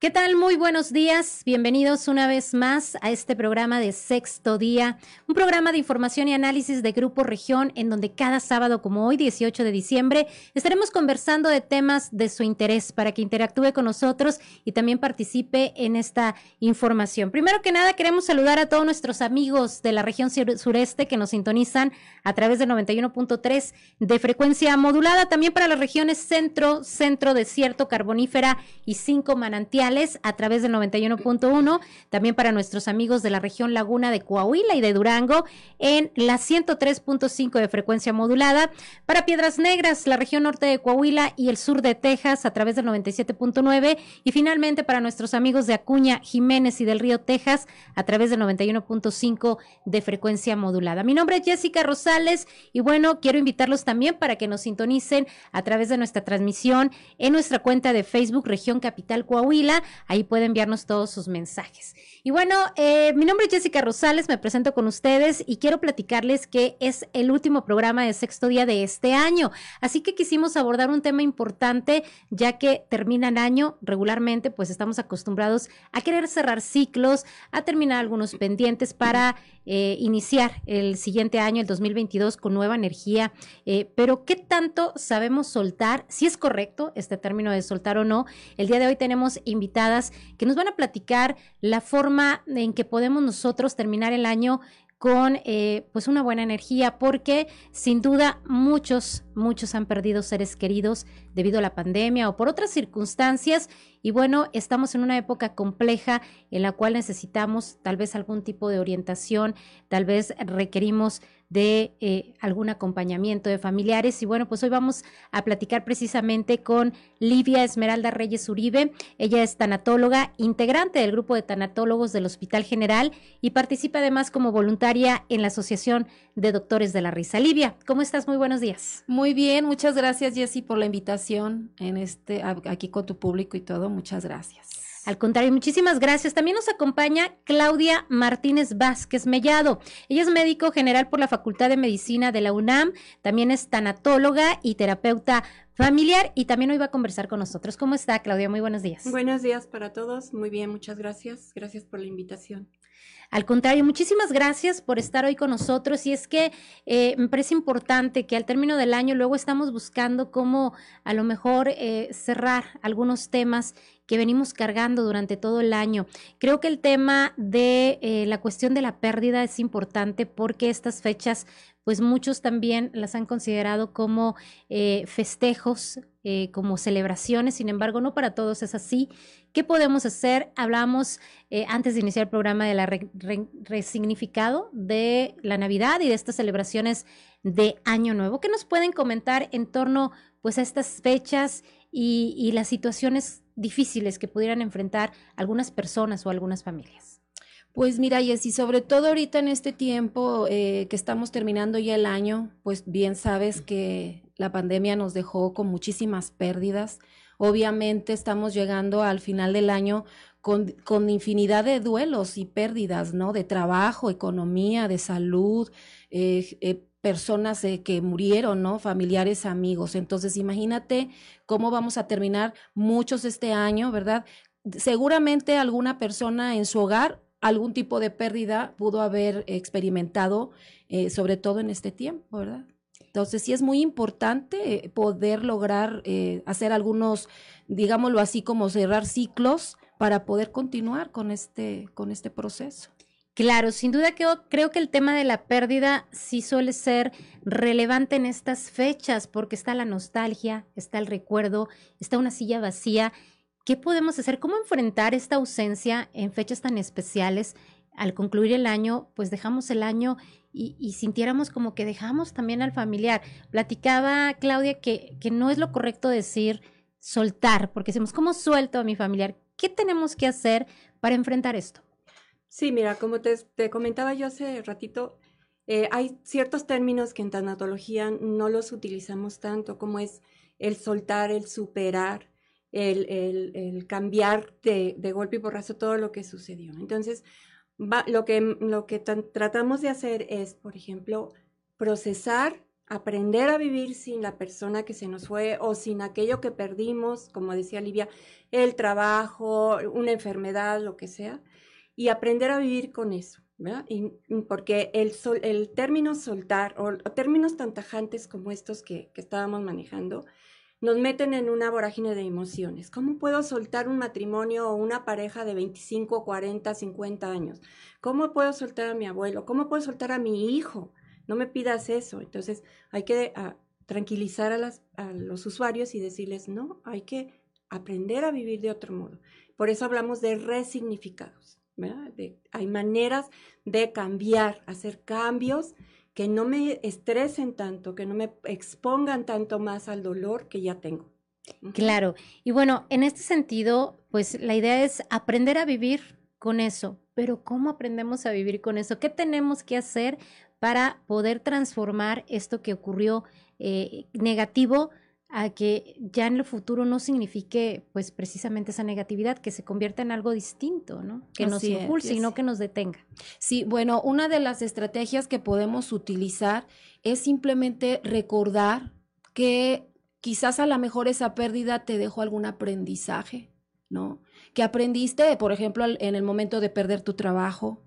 ¿Qué tal? Muy buenos días. Bienvenidos una vez más a este programa de Sexto Día, un programa de información y análisis de Grupo Región, en donde cada sábado, como hoy, 18 de diciembre, estaremos conversando de temas de su interés para que interactúe con nosotros y también participe en esta información. Primero que nada, queremos saludar a todos nuestros amigos de la región sureste que nos sintonizan a través de 91.3 de frecuencia modulada, también para las regiones centro, centro, desierto, carbonífera y cinco manantiales a través del 91.1, también para nuestros amigos de la región Laguna de Coahuila y de Durango en la 103.5 de frecuencia modulada, para Piedras Negras, la región norte de Coahuila y el sur de Texas a través del 97.9 y finalmente para nuestros amigos de Acuña, Jiménez y del Río Texas a través del 91.5 de frecuencia modulada. Mi nombre es Jessica Rosales y bueno, quiero invitarlos también para que nos sintonicen a través de nuestra transmisión en nuestra cuenta de Facebook Región Capital Coahuila Ahí puede enviarnos todos sus mensajes. Y bueno, eh, mi nombre es Jessica Rosales, me presento con ustedes y quiero platicarles que es el último programa de sexto día de este año. Así que quisimos abordar un tema importante, ya que termina el año regularmente, pues estamos acostumbrados a querer cerrar ciclos, a terminar algunos pendientes para eh, iniciar el siguiente año, el 2022, con nueva energía. Eh, pero, ¿qué tanto sabemos soltar? Si es correcto este término de soltar o no. El día de hoy tenemos que nos van a platicar la forma en que podemos nosotros terminar el año con eh, pues una buena energía porque sin duda muchos muchos han perdido seres queridos debido a la pandemia o por otras circunstancias y bueno estamos en una época compleja en la cual necesitamos tal vez algún tipo de orientación tal vez requerimos de eh, algún acompañamiento de familiares. Y bueno, pues hoy vamos a platicar precisamente con Livia Esmeralda Reyes Uribe. Ella es tanatóloga, integrante del grupo de tanatólogos del Hospital General y participa además como voluntaria en la Asociación de Doctores de la Risa. Livia, ¿cómo estás? Muy buenos días. Muy bien, muchas gracias Jessy por la invitación en este aquí con tu público y todo. Muchas gracias. Al contrario, muchísimas gracias. También nos acompaña Claudia Martínez Vázquez Mellado. Ella es médico general por la Facultad de Medicina de la UNAM, también es tanatóloga y terapeuta familiar y también hoy va a conversar con nosotros. ¿Cómo está, Claudia? Muy buenos días. Buenos días para todos. Muy bien, muchas gracias. Gracias por la invitación. Al contrario, muchísimas gracias por estar hoy con nosotros. Y es que eh, me parece importante que al término del año luego estamos buscando cómo a lo mejor eh, cerrar algunos temas que venimos cargando durante todo el año. Creo que el tema de eh, la cuestión de la pérdida es importante porque estas fechas pues muchos también las han considerado como eh, festejos, eh, como celebraciones, sin embargo, no para todos es así. ¿Qué podemos hacer? Hablamos antes de iniciar el programa de la resignificado de la Navidad y de estas celebraciones de Año Nuevo. ¿Qué nos pueden comentar en torno pues a estas fechas y, y las situaciones difíciles que pudieran enfrentar algunas personas o algunas familias? Pues mira, y sobre todo ahorita en este tiempo eh, que estamos terminando ya el año, pues bien sabes que la pandemia nos dejó con muchísimas pérdidas. Obviamente estamos llegando al final del año con, con infinidad de duelos y pérdidas, ¿no? De trabajo, economía, de salud, eh, eh, personas que murieron, ¿no? Familiares, amigos. Entonces, imagínate cómo vamos a terminar muchos este año, ¿verdad? Seguramente alguna persona en su hogar algún tipo de pérdida pudo haber experimentado, eh, sobre todo en este tiempo, ¿verdad? Entonces sí es muy importante eh, poder lograr eh, hacer algunos, digámoslo así, como cerrar ciclos para poder continuar con este, con este proceso. Claro, sin duda que creo que el tema de la pérdida sí suele ser relevante en estas fechas porque está la nostalgia, está el recuerdo, está una silla vacía. ¿Qué podemos hacer? ¿Cómo enfrentar esta ausencia en fechas tan especiales? Al concluir el año, pues dejamos el año y, sintiéramos como que dejamos también al familiar. Platicaba Claudia que, que no es lo correcto decir soltar, porque decimos, ¿cómo suelto a mi familiar? ¿Qué tenemos que hacer para enfrentar esto? Sí, mira, como te, comentaba yo hace ratito, eh, hay ciertos términos que en tanatología no los utilizamos tanto, como es el soltar, el superar, el, el, cambiar de, de, golpe y borrazo todo lo que sucedió. Entonces, lo que, lo que tratamos de hacer es, por ejemplo, procesar aprender a vivir sin la persona que se nos fue o sin aquello que perdimos, como decía Livia, el trabajo, una enfermedad, lo que sea, y aprender a vivir con eso. ¿verdad? Y, porque el, el término soltar o, términos tan tajantes como estos que, que estábamos manejando, nos meten en una vorágine de emociones. ¿Cómo puedo soltar un matrimonio o una pareja de 25, 40, 50 años? ¿Cómo puedo soltar a mi abuelo? ¿Cómo puedo soltar a mi hijo? No me pidas eso. Entonces hay que ah, tranquilizar a, las, a los usuarios y decirles, no, hay que aprender a vivir de otro modo. Por eso hablamos de resignificados. Hay maneras de cambiar, hacer cambios que no me estresen tanto, que no me expongan tanto más al dolor que ya tengo. Claro. Y bueno, en este sentido, pues la idea es aprender a vivir con eso. Pero ¿cómo aprendemos a vivir con eso? ¿Qué tenemos que hacer para poder transformar esto que ocurrió eh, negativo a que ya en el futuro no signifique pues precisamente esa negatividad, que se convierta en algo distinto, ¿no? Que nos impulse y no que nos detenga. Sí, bueno, una de las estrategias que podemos utilizar es simplemente recordar que quizás a lo mejor esa pérdida te dejó algún aprendizaje, ¿no? Que aprendiste, por ejemplo, en el momento de perder tu trabajo,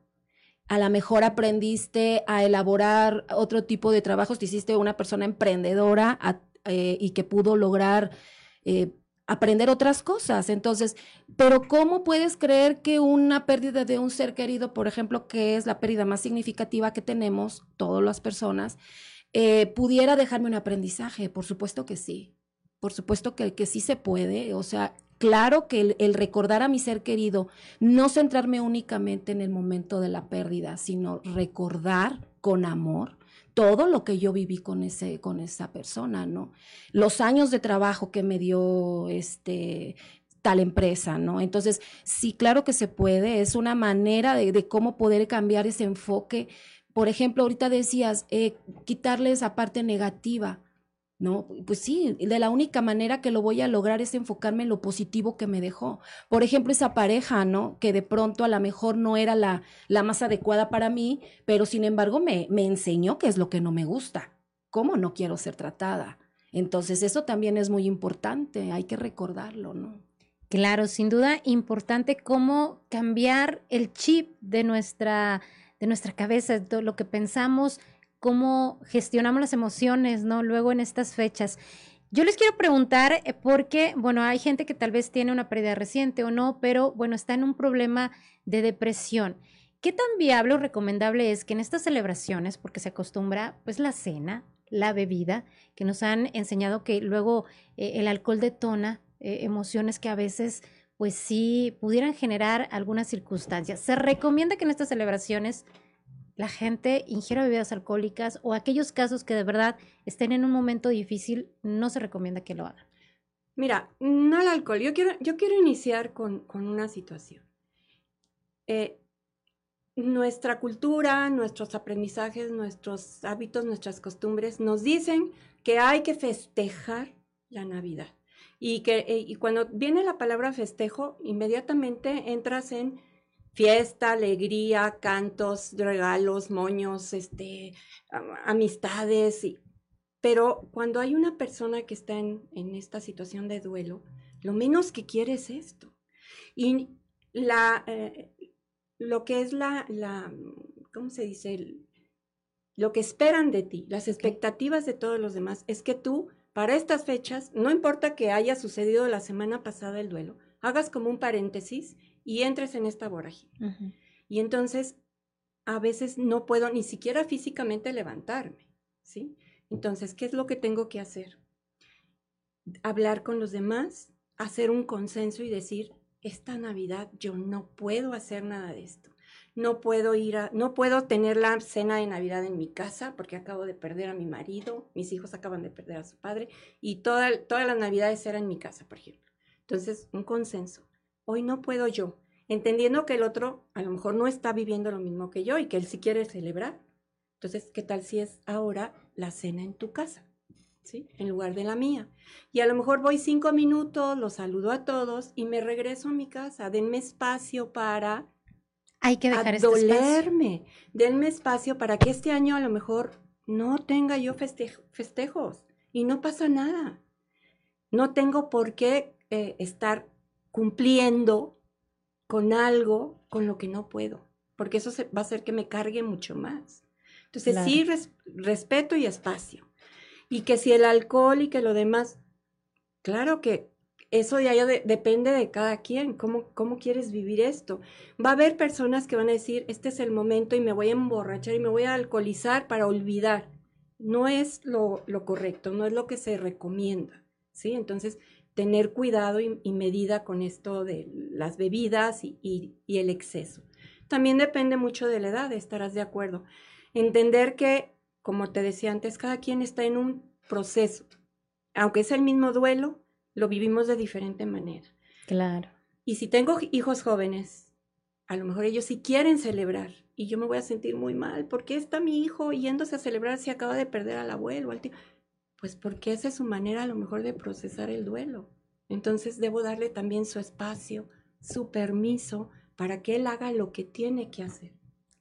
a lo mejor aprendiste a elaborar otro tipo de trabajos, te hiciste una persona emprendedora, a eh, y que pudo lograr eh, aprender otras cosas. Entonces, pero ¿cómo puedes creer que una pérdida de un ser querido, por ejemplo, que es la pérdida más significativa que tenemos, todas las personas, eh, pudiera dejarme un aprendizaje? Por supuesto que sí. Por supuesto que, que sí se puede. O sea, claro que el, recordar a mi ser querido, no centrarme únicamente en el momento de la pérdida, sino recordar con amor todo lo que yo viví con ese con esa persona, ¿no? Los años de trabajo que me dio este tal empresa, ¿no? Entonces, sí, claro que se puede, es una manera de, cómo poder cambiar ese enfoque. Por ejemplo, ahorita decías, eh, quitarle esa parte negativa. ¿No? Pues sí, de la única manera que lo voy a lograr es enfocarme en lo positivo que me dejó. Por ejemplo, esa pareja, ¿no? Que de pronto a lo mejor no era la, la más adecuada para mí, pero sin embargo me, me enseñó qué es lo que no me gusta, cómo no quiero ser tratada. Entonces, eso también es muy importante, hay que recordarlo, ¿no? Claro, sin duda importante cómo cambiar el chip de nuestra, de nuestra cabeza, todo lo que pensamos, cómo gestionamos las emociones, ¿no? Luego en estas fechas. Yo les quiero preguntar, eh, porque, bueno, hay gente que tal vez tiene una pérdida reciente o no, pero bueno, está en un problema de depresión. ¿Qué tan viable o recomendable es que en estas celebraciones, porque se acostumbra pues la cena, la bebida, que nos han enseñado que luego eh, el alcohol detona eh, emociones que a veces pues sí pudieran generar algunas circunstancias. Se recomienda que en estas celebraciones la gente ingiera bebidas alcohólicas o aquellos casos que de verdad estén en un momento difícil, no se recomienda que lo hagan. Mira, no el alcohol. Yo quiero, yo quiero iniciar con, una situación. Eh, nuestra cultura, nuestros aprendizajes, nuestros hábitos, nuestras costumbres nos dicen que hay que festejar la Navidad. Y que eh, y cuando viene la palabra festejo, inmediatamente entras en fiesta, alegría, cantos, regalos, moños, este, amistades. Y, pero cuando hay una persona que está en, esta situación de duelo, lo menos que quiere es esto. Y la, eh, lo que es la, la, ¿cómo se dice? lo que esperan de ti, las expectativas de todos los demás, es que tú, para estas fechas, no importa que haya sucedido la semana pasada el duelo, hagas como un paréntesis y entres en esta vorágine. Y entonces, a veces no puedo ni siquiera físicamente levantarme, ¿sí? Entonces, ¿qué es lo que tengo que hacer? Hablar con los demás, hacer un consenso y decir, esta Navidad yo no puedo hacer nada de esto. No puedo ir a, no puedo tener la cena de Navidad en mi casa porque acabo de perder a mi marido, mis hijos acaban de perder a su padre y toda, todas las Navidades eran en mi casa, por ejemplo. Entonces, un consenso hoy no puedo yo, entendiendo que el otro a lo mejor no está viviendo lo mismo que yo y que él sí quiere celebrar. Entonces, ¿qué tal si es ahora la cena en tu casa? ¿Sí? En lugar de la mía. Y a lo mejor voy cinco minutos, los saludo a todos y me regreso a mi casa. Denme espacio para hay que dejar dolerme. Este Denme espacio para que este año a lo mejor no tenga yo festejos y no pasa nada. No tengo por qué eh, estar cumpliendo con algo con lo que no puedo, porque eso va a hacer que me cargue mucho más. Entonces, sí, respeto y espacio. Y que si el alcohol y que lo demás, claro que eso ya, depende de cada quien, cómo, cómo quieres vivir esto. Va a haber personas que van a decir, este es el momento y me voy a emborrachar y me voy a alcoholizar para olvidar. No es lo, correcto, no es lo que se recomienda, ¿sí? Entonces, tener cuidado y, medida con esto de las bebidas y, y, el exceso. También depende mucho de la edad, estarás de acuerdo. Entender que, como te decía antes, cada quien está en un proceso. Aunque es el mismo duelo, lo vivimos de diferente manera. Claro. Y si tengo hijos jóvenes, a lo mejor ellos sí quieren celebrar y yo me voy a sentir muy mal. ¿Por qué está mi hijo yéndose a celebrar si acaba de perder al abuelo, al tío? Pues porque esa es su manera a lo mejor de procesar el duelo. Entonces debo darle también su espacio, su permiso para que él haga lo que tiene que hacer.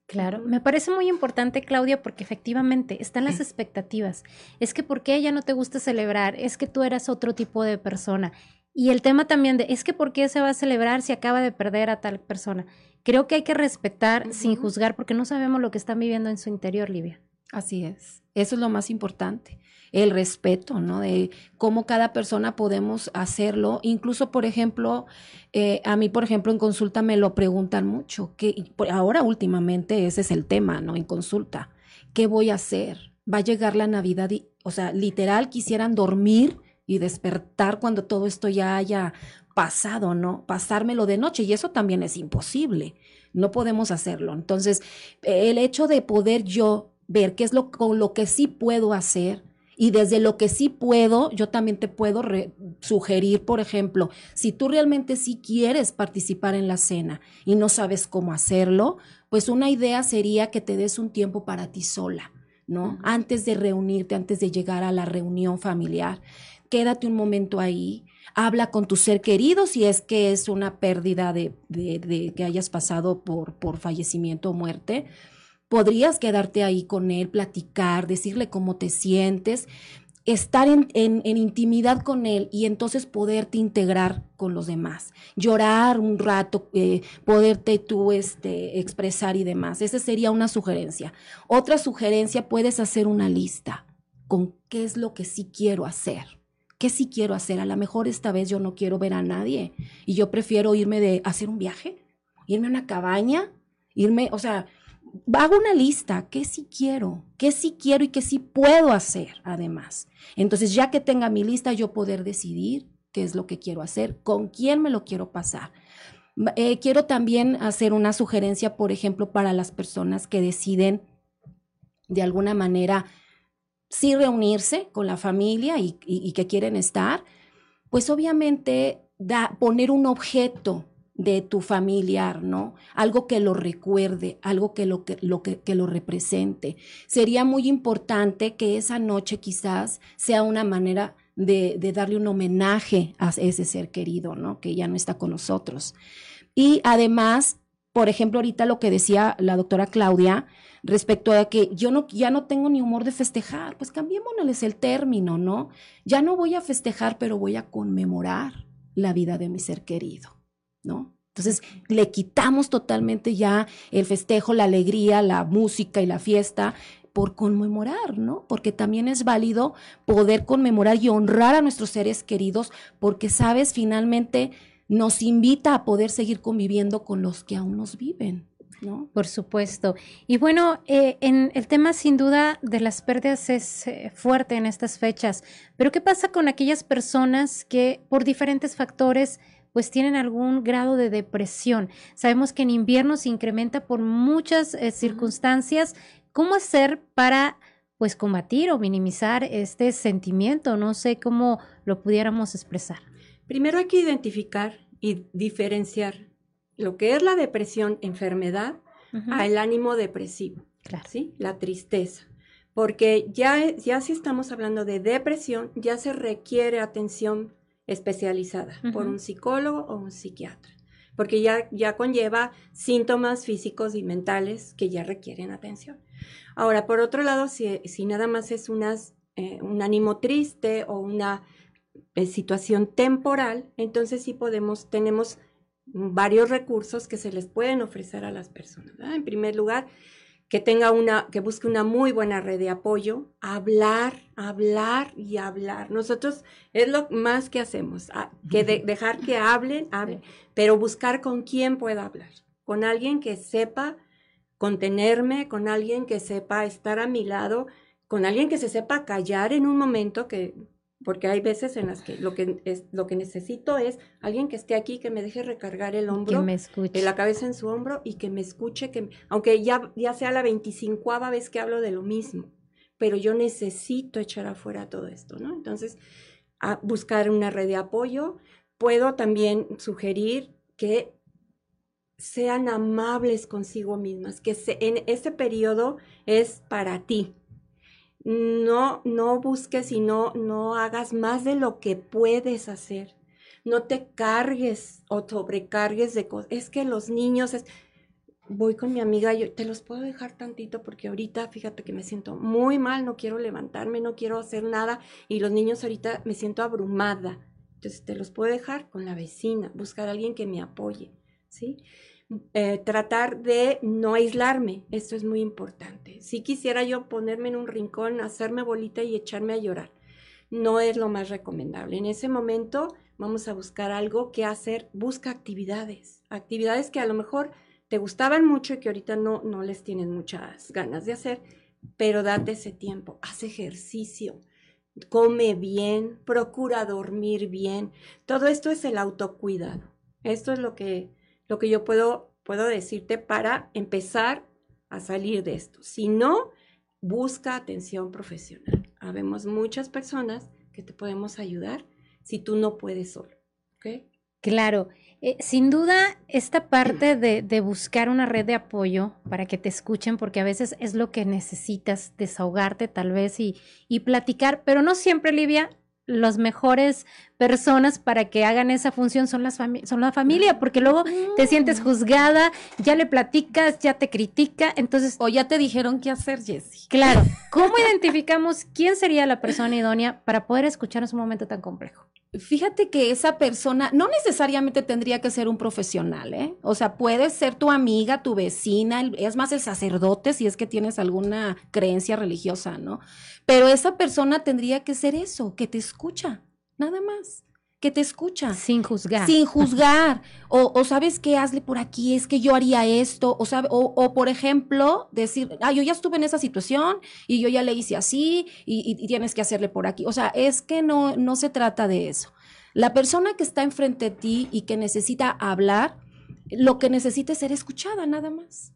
Claro, me parece muy importante, Claudia, porque efectivamente están las expectativas. Es que ¿por qué ella no te gusta celebrar? Es que tú eras otro tipo de persona. Y el tema también de, es que ¿por qué se va a celebrar si acaba de perder a tal persona? Creo que hay que respetar sin juzgar porque no sabemos lo que están viviendo en su interior, Livia. Así es, eso es lo más importante el respeto, ¿no? De cómo cada persona podemos hacerlo. Incluso, por ejemplo, eh, a mí, por ejemplo, en consulta me lo preguntan mucho, que ahora últimamente ese es el tema, ¿no? En consulta, ¿qué voy a hacer? Va a llegar la Navidad y, o sea, literal quisieran dormir y despertar cuando todo esto ya haya pasado, ¿no? Pasármelo de noche y eso también es imposible. No podemos hacerlo. Entonces, el hecho de poder yo ver qué es lo, con lo que sí puedo hacer, y desde lo que sí puedo, yo también te puedo sugerir, por ejemplo, si tú realmente sí quieres participar en la cena y no sabes cómo hacerlo, pues una idea sería que te des un tiempo para ti sola, ¿no? Antes de reunirte, antes de llegar a la reunión familiar, quédate un momento ahí, habla con tu ser querido si es que es una pérdida de, de que hayas pasado por, por fallecimiento o muerte podrías quedarte ahí con él, platicar, decirle cómo te sientes, estar en, intimidad con él y entonces poderte integrar con los demás, llorar un rato, eh, poderte tú este, expresar y demás. Esa sería una sugerencia. Otra sugerencia, puedes hacer una lista con qué es lo que sí quiero hacer. ¿Qué sí quiero hacer? A lo mejor esta vez yo no quiero ver a nadie y yo prefiero irme de hacer un viaje, irme a una cabaña, irme, o sea, hago una lista, qué sí quiero, qué sí quiero y qué sí puedo hacer además. Entonces, ya que tenga mi lista, yo poder decidir qué es lo que quiero hacer, con quién me lo quiero pasar. Eh, quiero también hacer una sugerencia, por ejemplo, para las personas que deciden de alguna manera sí reunirse con la familia y, que quieren estar, pues obviamente da, poner un objeto de tu familiar, ¿no? Algo que lo recuerde, algo que lo, que, lo, que, lo represente. Sería muy importante que esa noche quizás sea una manera de, de, darle un homenaje a ese ser querido, ¿no? Que ya no está con nosotros. Y además, por ejemplo, ahorita lo que decía la doctora Claudia respecto a que yo no, ya no tengo ni humor de festejar, pues cambiémonos el término, ¿no? Ya no voy a festejar, pero voy a conmemorar la vida de mi ser querido. ¿No? Entonces le quitamos totalmente ya el festejo, la alegría, la música y la fiesta por conmemorar, ¿no? Porque también es válido poder conmemorar y honrar a nuestros seres queridos porque, sabes, finalmente nos invita a poder seguir conviviendo con los que aún nos viven. ¿No? Por supuesto. Y bueno, eh, en el tema sin duda de las pérdidas es eh, fuerte en estas fechas, pero ¿qué pasa con aquellas personas que por diferentes factores pues tienen algún grado de depresión. Sabemos que en invierno se incrementa por muchas eh, circunstancias. ¿Cómo hacer para pues combatir o minimizar este sentimiento? No sé cómo lo pudiéramos expresar. Primero hay que identificar y diferenciar lo que es la depresión, enfermedad, al ánimo depresivo, claro. ¿sí? La tristeza. Porque ya, ya si estamos hablando de depresión, ya se requiere atención especializada por un psicólogo o un psiquiatra. porque ya, ya conlleva síntomas físicos y mentales que ya requieren atención. Ahora, por otro lado, si, si nada más es unas, eh, un ánimo triste o una eh, situación temporal, entonces sí podemos, tenemos varios recursos que se les pueden ofrecer a las personas. En primer lugar, que tenga una, que busque una muy buena red de apoyo, hablar, hablar y hablar. Nosotros es lo más que hacemos, que dejar que hablen, pero buscar con quién pueda hablar, con alguien que sepa contenerme, con alguien que sepa estar a mi lado, con alguien que se sepa callar en un momento que porque hay veces en las que lo que es lo que necesito es alguien que esté aquí que me deje recargar el hombro, que me escuche. la cabeza en su hombro y que me escuche, que aunque ya ya sea la veinticincuava vez que hablo de lo mismo, pero yo necesito echar afuera todo esto, ¿no? Entonces, a buscar una red de apoyo, puedo también sugerir que sean amables consigo mismas, que se, en ese periodo es para ti, no, no busques y no, no hagas más de lo que puedes hacer. No te cargues o sobrecargues de cosas. Es que los niños, es, voy con mi amiga, yo te los puedo dejar tantito porque ahorita fíjate que me siento muy mal, no quiero levantarme, no quiero hacer nada y los niños ahorita me siento abrumada. Entonces te los puedo dejar con la vecina, buscar a alguien que me apoye, ¿sí? Eh, tratar de no aislarme, esto es muy importante. Si quisiera yo ponerme en un rincón, hacerme bolita y echarme a llorar, no es lo más recomendable. En ese momento vamos a buscar algo que hacer, busca actividades, actividades que a lo mejor te gustaban mucho y que ahorita no, no les tienen muchas ganas de hacer, pero date ese tiempo, haz ejercicio, come bien, procura dormir bien. Todo esto es el autocuidado. Esto es lo que lo que yo puedo, puedo decirte para empezar a salir de esto. Si no, busca atención profesional. Habemos muchas personas que te podemos ayudar si tú no puedes solo. Claro, eh, sin duda esta parte de, de, buscar una red de apoyo para que te escuchen, porque a veces es lo que necesitas, desahogarte tal vez y, y platicar, pero no siempre, Livia, las mejores personas para que hagan esa función son las son la familia, porque luego te sientes mm. juzgada, ya le platicas, ya te critica, entonces o ya te dijeron qué hacer, Jessie. Claro, ¿cómo identificamos quién sería la persona idónea para poder escuchar en un momento tan complejo? Fíjate que esa persona no necesariamente tendría que ser un profesional, ¿eh? O sea, puede ser tu amiga, tu vecina, es más el sacerdote si es que tienes alguna creencia religiosa, ¿no? Pero esa persona tendría que ser eso, que te escucha, nada más que te escucha. Sin juzgar. Sin juzgar. o, sabes qué, hazle por aquí, es que yo haría esto. O, sabe, o, por ejemplo, decir, ah, yo ya estuve en esa situación y yo ya le hice así y, y, tienes que hacerle por aquí. O sea, es que no, no se trata de eso. La persona que está enfrente de ti y que necesita hablar, lo que necesita es ser escuchada, nada más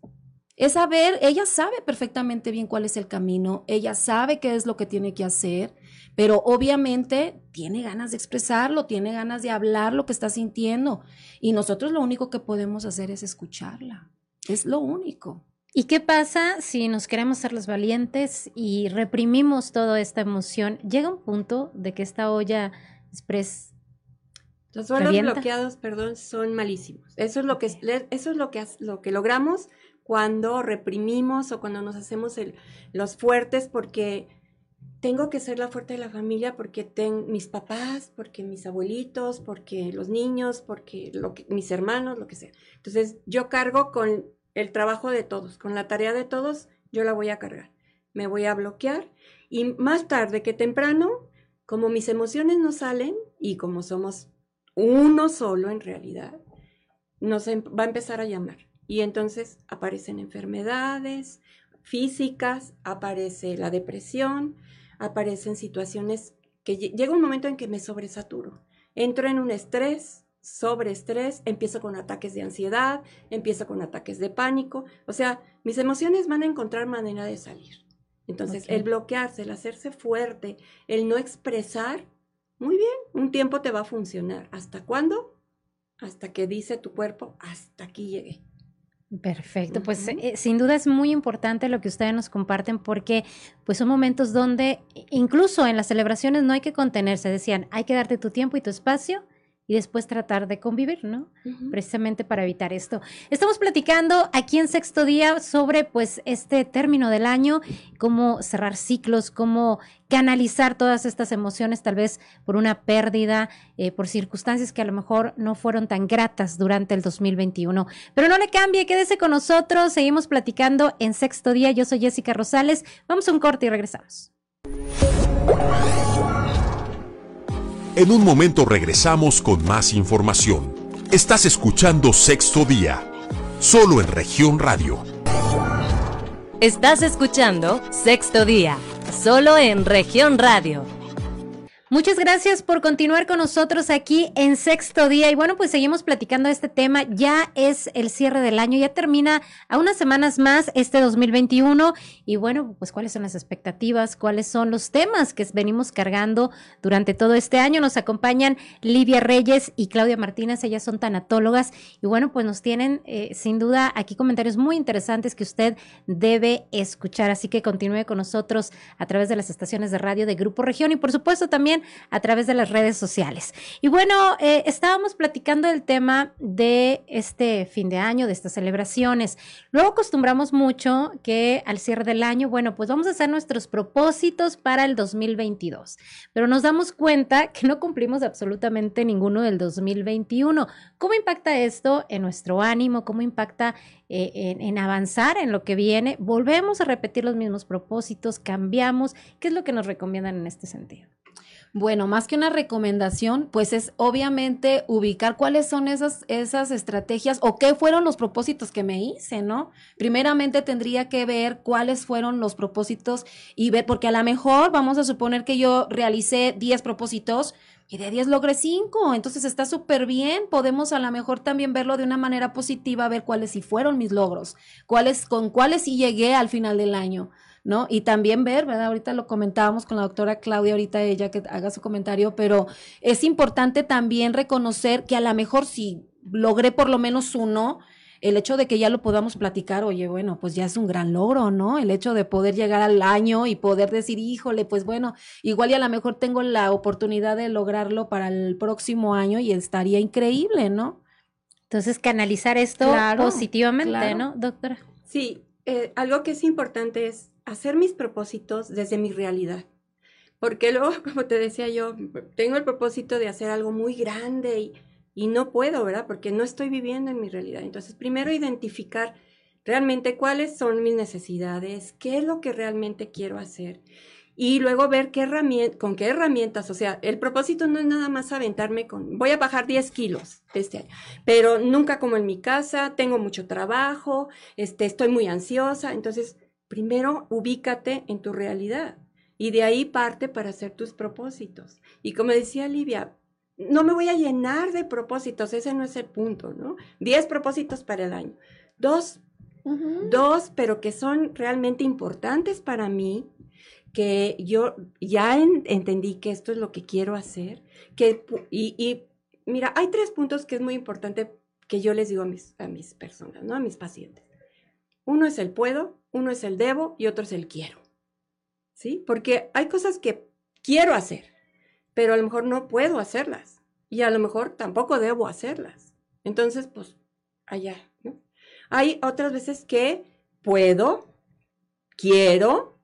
es saber, ella sabe perfectamente bien cuál es el camino, ella sabe qué es lo que tiene que hacer, pero obviamente tiene ganas de expresarlo, tiene ganas de hablar lo que está sintiendo y nosotros lo único que podemos hacer es escucharla, es lo único. ¿Y qué pasa si nos queremos ser los valientes y reprimimos toda esta emoción? Llega un punto de que esta olla express los suelos bloqueados, perdón, son malísimos. Eso es lo que eso es lo que lo que logramos cuando reprimimos o cuando nos hacemos los fuertes porque tengo que ser la fuerte de la familia porque tengo mis papás, porque mis abuelitos, porque los niños, porque mis hermanos, lo que sea. Entonces yo cargo con el trabajo de todos, con la tarea de todos, yo la voy a cargar. Me voy a bloquear y más tarde que temprano, como mis emociones no salen y como somos uno solo en realidad, nos em, va a empezar a llamar y entonces aparecen enfermedades físicas, aparece la depresión, aparecen situaciones que llega un momento en que me sobresaturo. Entro en un estrés, sobreestrés, empiezo con ataques de ansiedad, empiezo con ataques de pánico, o sea, mis emociones van a encontrar manera de salir. Entonces, el bloquearse, el hacerse fuerte, el no expresar, muy bien, un tiempo te va a funcionar. ¿Hasta cuándo? Hasta que dice tu cuerpo, hasta aquí llegué. Perfecto, pues eh, sin duda es muy importante lo que ustedes nos comparten porque pues son momentos donde incluso en las celebraciones no hay que contenerse, decían, hay que darte tu tiempo y tu espacio y después tratar de convivir, ¿no? Precisamente para evitar esto. Estamos platicando aquí en sexto día sobre pues este término del año, cómo cerrar ciclos, cómo canalizar todas estas emociones, tal vez por una pérdida, eh, por circunstancias que a lo mejor no fueron tan gratas durante el 2021. Pero no le cambie, quédese con nosotros, seguimos platicando en sexto día. Yo soy Jessica Rosales, vamos a un corte y regresamos. En un momento regresamos con más información. Estás escuchando Sexto Día, solo en región radio. Estás escuchando Sexto Día, solo en región radio. Muchas gracias por continuar con nosotros aquí en sexto día. Y bueno, pues seguimos platicando este tema. Ya es el cierre del año, ya termina a unas semanas más este 2021. Y bueno, pues cuáles son las expectativas, cuáles son los temas que venimos cargando durante todo este año. Nos acompañan Livia Reyes y Claudia Martínez, ellas son tanatólogas. Y bueno, pues nos tienen eh, sin duda aquí comentarios muy interesantes que usted debe escuchar. Así que continúe con nosotros a través de las estaciones de radio de Grupo Región y por supuesto también a través de las redes sociales. Y bueno, eh, estábamos platicando del tema de este fin de año, de estas celebraciones. Luego acostumbramos mucho que al cierre del año, bueno, pues vamos a hacer nuestros propósitos para el 2022, pero nos damos cuenta que no cumplimos absolutamente ninguno del 2021. ¿Cómo impacta esto en nuestro ánimo? ¿Cómo impacta eh, en, en, avanzar en lo que viene? ¿Volvemos a repetir los mismos propósitos? ¿Cambiamos? ¿Qué es lo que nos recomiendan en este sentido? Bueno, más que una recomendación, pues es obviamente ubicar cuáles son esas, esas estrategias o qué fueron los propósitos que me hice, ¿no? Primeramente tendría que ver cuáles fueron los propósitos y ver, porque a lo mejor vamos a suponer que yo realicé 10 propósitos, y de 10 logré 5, entonces está súper bien. Podemos a lo mejor también verlo de una manera positiva, ver cuáles sí fueron mis logros, cuáles, con cuáles sí llegué al final del año. ¿No? Y también ver, ¿verdad? Ahorita lo comentábamos con la doctora Claudia, ahorita ella que haga su comentario, pero es importante también reconocer que a lo mejor si logré por lo menos uno, el hecho de que ya lo podamos platicar, oye, bueno, pues ya es un gran logro, ¿no? El hecho de poder llegar al año y poder decir, híjole, pues bueno, igual y a lo mejor tengo la oportunidad de lograrlo para el próximo año y estaría increíble, ¿no? Entonces, canalizar esto positivamente, ¿no, doctora? Sí, eh, algo que es importante es hacer mis propósitos desde mi realidad. Porque luego, como te decía yo, tengo el propósito de hacer algo muy grande y, y no puedo, ¿verdad? Porque no estoy viviendo en mi realidad. Entonces, primero identificar realmente cuáles son mis necesidades, qué es lo que realmente quiero hacer y luego ver qué con qué herramientas, o sea, el propósito no es nada más aventarme con, voy a bajar 10 kilos este año, pero nunca como en mi casa, tengo mucho trabajo, este, estoy muy ansiosa, entonces primero ubícate en tu realidad y de ahí parte para hacer tus propósitos. Y como decía Livia, no me voy a llenar de propósitos, ese no es el punto, ¿no? Diez propósitos para el año. Dos, dos, pero que son realmente importantes para mí, que yo ya entendí que esto es lo que quiero hacer, que, y, y, mira, hay tres puntos que es muy importante que yo les digo a mis, a mis personas, ¿no? A mis pacientes. Uno es el puedo, uno es el debo y otro es el quiero. ¿Sí? Porque hay cosas que quiero hacer, pero a lo mejor no puedo hacerlas y a lo mejor tampoco debo hacerlas. Entonces, pues, allá, ¿no? Hay otras veces que puedo, quiero,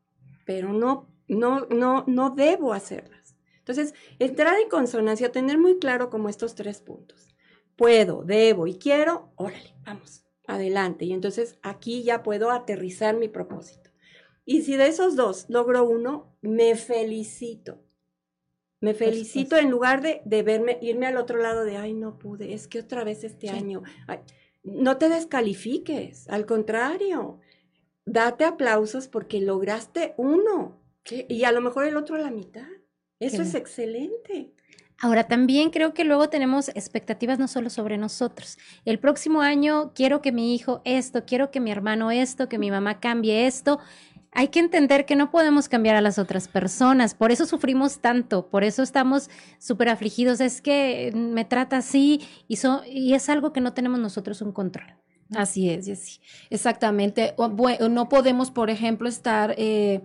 pero no, no, no, no debo hacerlas. Entonces, entrar en consonancia, tener muy claro como estos tres puntos. Puedo, debo y quiero, órale, vamos adelante. Y entonces aquí ya puedo aterrizar mi propósito. Y si de esos dos logro uno, me felicito. Me felicito en lugar de, de, verme, irme al otro lado de, ay, no pude, es que otra vez este año. no te descalifiques, al contrario, date aplausos porque lograste uno y a lo mejor el otro a la mitad. Eso es excelente. Ahora, también creo que luego tenemos expectativas no solo sobre nosotros. El próximo año quiero que mi hijo esto, quiero que mi hermano esto, que mi mamá cambie esto. Hay que entender que no podemos cambiar a las otras personas, por eso sufrimos tanto, por eso estamos súper afligidos. Es que me trata así y, y es algo que no tenemos nosotros un control. Así es, sí, exactamente. no podemos, por ejemplo, estar eh,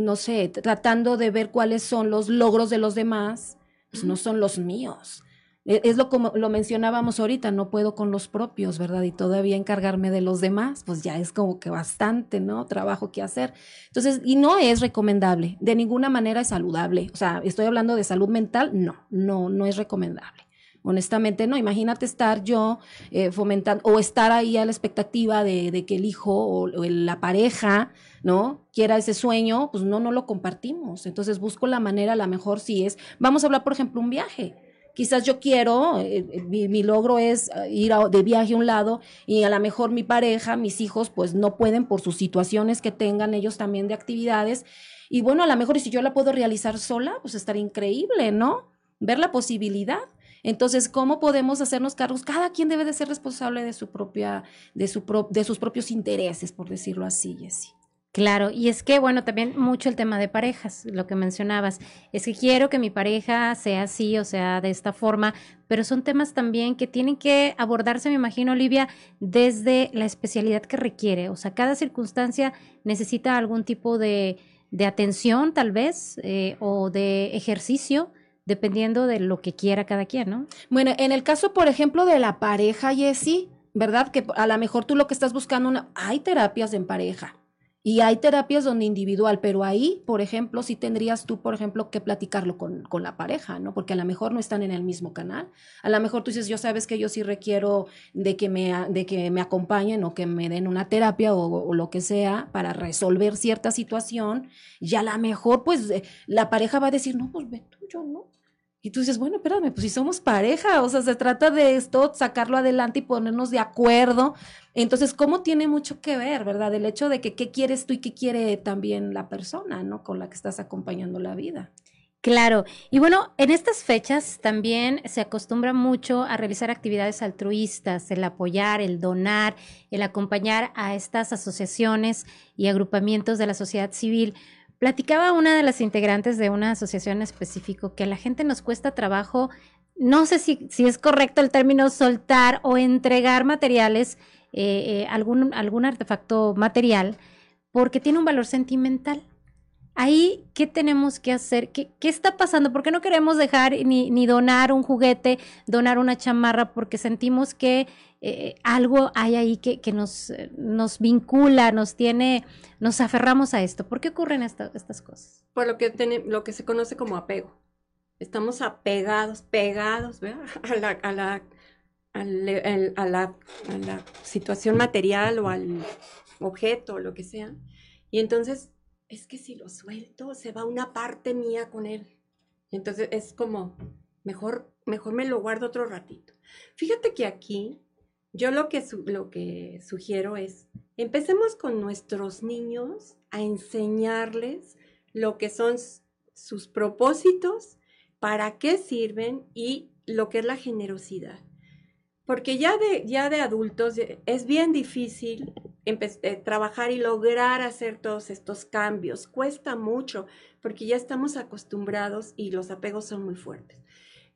no sé, tratando de ver cuáles son los logros de los demás, pues no son los míos. E, es lo como lo mencionábamos ahorita, no puedo con los propios, ¿verdad? Y todavía encargarme de los demás, pues ya es como que bastante, ¿no? Trabajo que hacer. Entonces, y no es recomendable, de ninguna manera es saludable. O sea, estoy hablando de salud mental, no, no, no es recomendable. Honestamente, no. Imagínate estar yo eh, fomentando o estar ahí a la expectativa de, que el hijo o, la pareja, ¿no? Quiera ese sueño, pues no, no lo compartimos. Entonces busco la manera, a lo mejor si es, vamos a hablar, por ejemplo, un viaje. Quizás yo quiero, eh, eh, mi, logro es ir de viaje a un lado y a lo mejor mi pareja, mis hijos, pues no pueden por sus situaciones que tengan ellos también de actividades. Y bueno, a lo mejor si yo la puedo realizar sola, pues estaría increíble, ¿no? Ver la posibilidad. Entonces, ¿cómo podemos hacernos cargos? Cada quien debe de ser responsable de su propia, de, su de sus propios intereses, por decirlo así, Jessie. Claro, y es que, bueno, también mucho el tema de parejas, lo que mencionabas, es que quiero que mi pareja sea así, o sea, de esta forma, pero son temas también que tienen que abordarse, me imagino, Olivia, desde la especialidad que requiere, o sea, cada circunstancia necesita algún tipo de, de atención, tal vez, eh, o de ejercicio, dependiendo de lo que quiera cada quien, ¿no? Bueno, en el caso, por ejemplo, de la pareja, Jessie, ¿verdad? Que a lo mejor tú lo que estás buscando, una... hay terapias en pareja. Y hay terapias donde individual, pero ahí, por ejemplo, sí tendrías tú, por ejemplo, que platicarlo con, con, la pareja, ¿no? Porque a lo mejor no están en el mismo canal. A lo mejor tú dices, yo sabes que yo sí requiero de que me, de que me acompañen o que me den una terapia o, lo que sea para resolver cierta situación. Y a lo mejor, pues, eh, la pareja va a decir, no, pues ve tú, yo no. Y tú dices, bueno, espérame, pues si somos pareja, o sea, se trata de esto, sacarlo adelante y ponernos de acuerdo. Entonces, ¿cómo tiene mucho que ver, verdad? El hecho de que qué quieres tú y qué quiere también la persona, ¿no? Con la que estás acompañando la vida. Claro, y bueno, en estas fechas también se acostumbra mucho a realizar actividades altruistas, el apoyar, el donar, el acompañar a estas asociaciones y agrupamientos de la sociedad civil Platicaba una de las integrantes de una asociación específico que a la gente nos cuesta trabajo, no sé si, si es correcto el término soltar o entregar materiales, eh, eh, algún, algún artefacto material, porque tiene un valor sentimental. Ahí, ¿qué tenemos que hacer? ¿Qué, qué está pasando? ¿Por qué no queremos dejar ni, ni, donar un juguete, donar una chamarra? Porque sentimos que eh, algo hay ahí que, que nos, nos vincula, nos tiene, nos aferramos a esto. ¿Por qué ocurren estas cosas? Por lo que, lo que se conoce como apego. Estamos apegados, pegados la, a, la, a, la, a la situación material o al objeto o lo que sea. Y entonces, es que si lo suelto, se va una parte mía con él. entonces es como, mejor, mejor me lo guardo otro ratito. Fíjate que aquí yo lo que, lo que sugiero es, empecemos con nuestros niños a enseñarles lo que son sus propósitos, para qué sirven y lo que es la generosidad. Porque ya de, ya de adultos es bien difícil trabajar y lograr hacer todos estos cambios. Cuesta mucho porque ya estamos acostumbrados y los apegos son muy fuertes.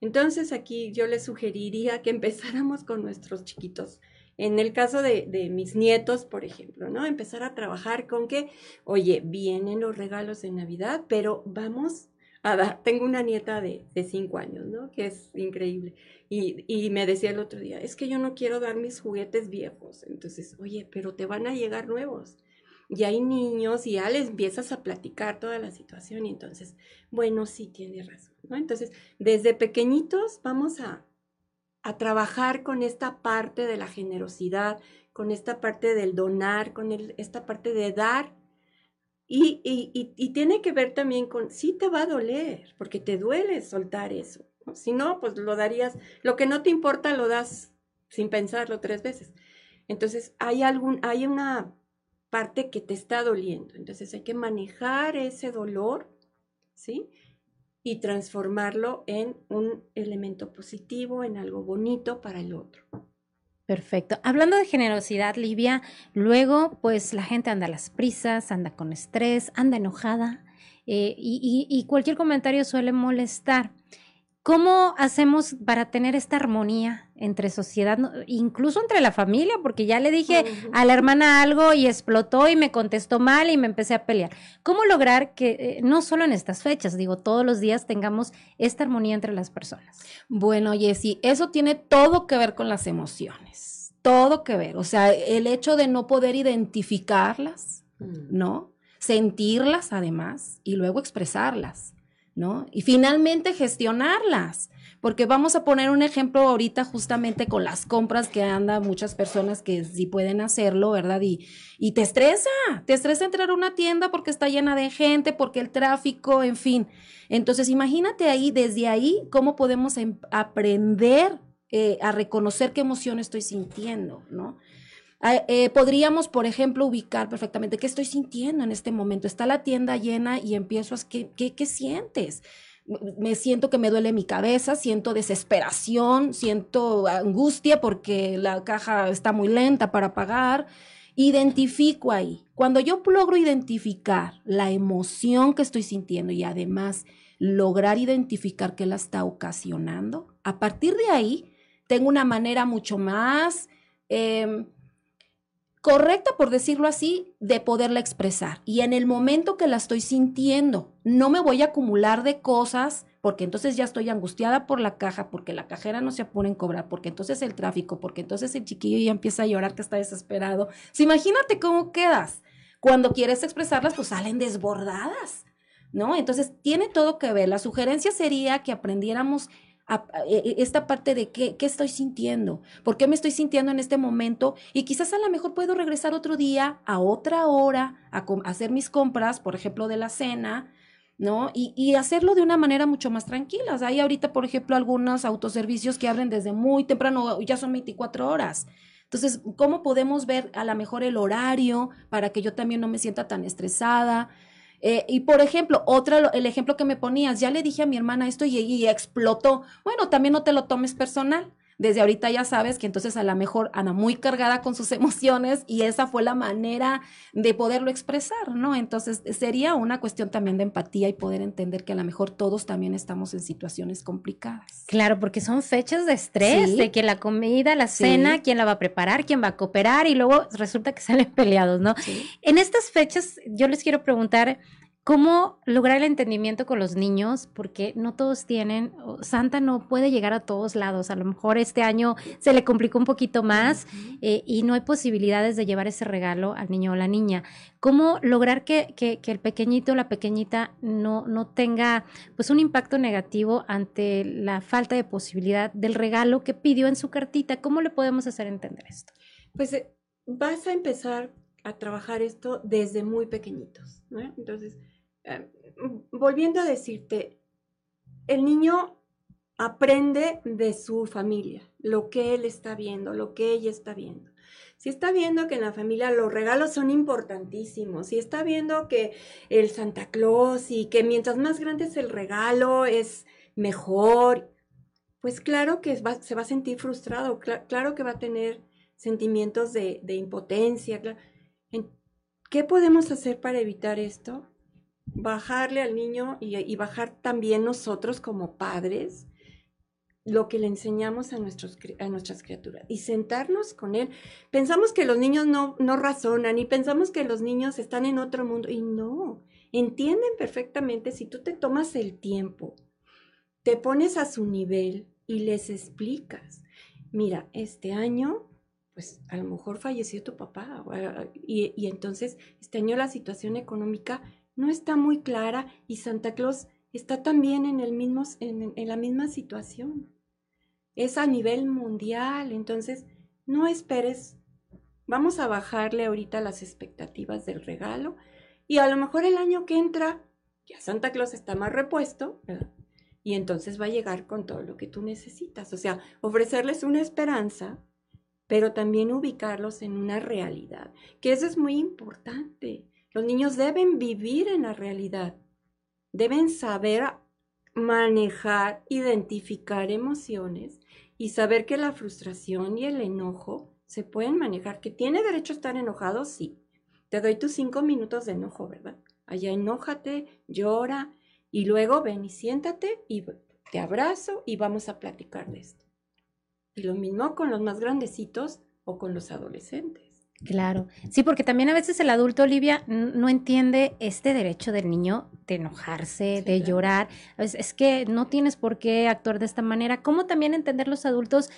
Entonces aquí yo les sugeriría que empezáramos con nuestros chiquitos. En el caso de, mis nietos, por ejemplo, ¿no? Empezar a trabajar con que, oye, vienen los regalos de Navidad, pero vamos tengo una nieta de, cinco años, ¿no? Que es increíble. Y, y, me decía el otro día, es que yo no quiero dar mis juguetes viejos. Entonces, oye, pero te van a llegar nuevos y hay niños y ya les empiezas a platicar toda la situación y entonces, bueno, sí tiene razón, ¿no? Entonces, desde pequeñitos vamos a, a trabajar con esta parte de la generosidad, con esta parte del donar, con esta parte de dar. Y, tiene que ver también con, sí te va a doler, porque te duele soltar eso. Si no, pues lo darías, lo que no te importa lo das sin pensarlo tres veces. Entonces, hay, algún, hay una parte que te está doliendo. Entonces hay que manejar ese dolor, ¿sí? Y transformarlo en un elemento positivo, en algo bonito para el otro. Perfecto. Hablando de generosidad, Livia, luego pues la gente anda a las prisas, anda con estrés, anda enojada eh, y, y cualquier comentario suele molestar. ¿Cómo hacemos para tener esta armonía entre sociedad, incluso entre la familia? Porque ya le dije a la hermana algo y explotó y me contestó mal y me empecé a pelear. ¿Cómo lograr que eh, no solo en estas fechas, digo, todos los días tengamos esta armonía entre las personas? Bueno, Jessy, eso tiene todo que ver con las emociones, todo que ver. O sea, el hecho de no poder identificarlas, mm. ¿no? Sentirlas además y luego expresarlas. ¿No? Y finalmente gestionarlas, porque vamos a poner un ejemplo ahorita justamente con las compras que andan muchas personas que sí pueden hacerlo, ¿verdad? Y, y te estresa, te estresa entrar a una tienda porque está llena de gente, porque el tráfico, en fin. Entonces, imagínate ahí, desde ahí, cómo podemos em, aprender eh, a reconocer qué emoción estoy sintiendo, ¿no? Ah, eh, podríamos, por ejemplo, ubicar perfectamente qué estoy sintiendo en este momento. Está la tienda llena y empiezo a... ¿Qué, qué, qué sientes? me siento que me duele mi cabeza, siento desesperación, siento angustia porque la caja está muy lenta para pagar. Identifico ahí. Cuando yo logro identificar la emoción que estoy sintiendo y además lograr identificar qué la está ocasionando, a partir de ahí tengo una manera mucho más em, correcta, por decirlo así, de poderla expresar. Y en el momento que la estoy sintiendo, no me voy a acumular de cosas, porque entonces ya estoy angustiada por la caja, porque la cajera no se apura en cobrar, porque entonces el tráfico, porque entonces el chiquillo ya empieza a llorar que está desesperado. imagínate cómo quedas. Cuando quieres expresarlas, pues salen desbordadas, ¿no? Entonces tiene todo que ver. La sugerencia sería que aprendiéramos e, e, esta parte de qué, qué, estoy sintiendo, por qué me estoy sintiendo en este momento y quizás a lo mejor puedo regresar otro día a otra hora a, hacer mis compras, por ejemplo, de la cena, ¿no? Y, y, hacerlo de una manera mucho más tranquila. hay ahorita, por ejemplo, algunos autoservicios que abren desde muy temprano, ya son 24 horas. Entonces, ¿cómo podemos ver a lo mejor el horario para que yo también no me sienta tan estresada? Eh, y por ejemplo, otra, el ejemplo que me ponías, ya le dije a mi hermana esto y, y explotó. Bueno, también no te lo tomes personal desde ahorita ya sabes que entonces a lo mejor anda muy cargada con sus emociones y esa fue la manera de poderlo expresar, ¿no? Entonces sería una cuestión también de empatía y poder entender que a lo mejor todos también estamos en situaciones complicadas. Claro, porque son fechas de estrés, de que la comida, la cena, quién la va a preparar, quién va a cooperar y luego resulta que salen peleados, ¿no? En estas fechas yo les quiero preguntar, ¿Cómo lograr el entendimiento con los niños? Porque no todos tienen, Santa no puede llegar a todos lados. A lo mejor este año se le complicó un poquito más eh, y no hay posibilidades de llevar ese regalo al niño o la niña. ¿Cómo lograr que, que, el pequeñito o la pequeñita no, no tenga pues un impacto negativo ante la falta de posibilidad del regalo que pidió en su cartita? ¿Cómo le podemos hacer entender esto? Pues eh, vas a empezar a trabajar esto desde muy pequeñitos. ¿no? Entonces, eh, volviendo a decirte, el niño aprende de su familia, lo que él está viendo, lo que ella está viendo. Si está viendo que en la familia los regalos son importantísimos, si está viendo que el Santa Claus y que mientras más grande es el regalo es mejor, pues claro que se va a sentir frustrado, claro que va a tener sentimientos de, impotencia. ¿Qué podemos hacer para evitar esto? Bajarle al niño y, bajar también nosotros como padres lo que le enseñamos a, nuestros, a nuestras criaturas y sentarnos con él. Pensamos que los niños no, no razonan y pensamos que los niños están en otro mundo y no, entienden perfectamente si tú te tomas el tiempo, te pones a su nivel y les explicas, mira, este año pues a lo mejor falleció tu papá y, y entonces este año la situación económica no está muy clara y Santa Claus está también en, el mismo, en, la misma situación. Es a nivel mundial, entonces no esperes. Vamos a bajarle ahorita las expectativas del regalo y a lo mejor el año que entra ya Santa Claus está más repuesto y entonces va a llegar con todo lo que tú necesitas. O sea, ofrecerles una esperanza, pero también ubicarlos en una realidad, que eso es muy importante. Los niños deben vivir en la realidad, deben saber manejar, identificar emociones y saber que la frustración y el enojo se pueden manejar, que tiene derecho a estar enojado, sí. Te doy tus cinco minutos de enojo, ¿verdad? Allá enójate, llora y luego ven y siéntate y te abrazo y vamos a platicar de esto. Y lo mismo con los más grandecitos o con los adolescentes. Claro, sí, porque también a veces el adulto, Olivia, no entiende este derecho del niño de enojarse, de llorar. Es, es, que no tienes por qué actuar de esta manera. ¿Cómo también entender los adultos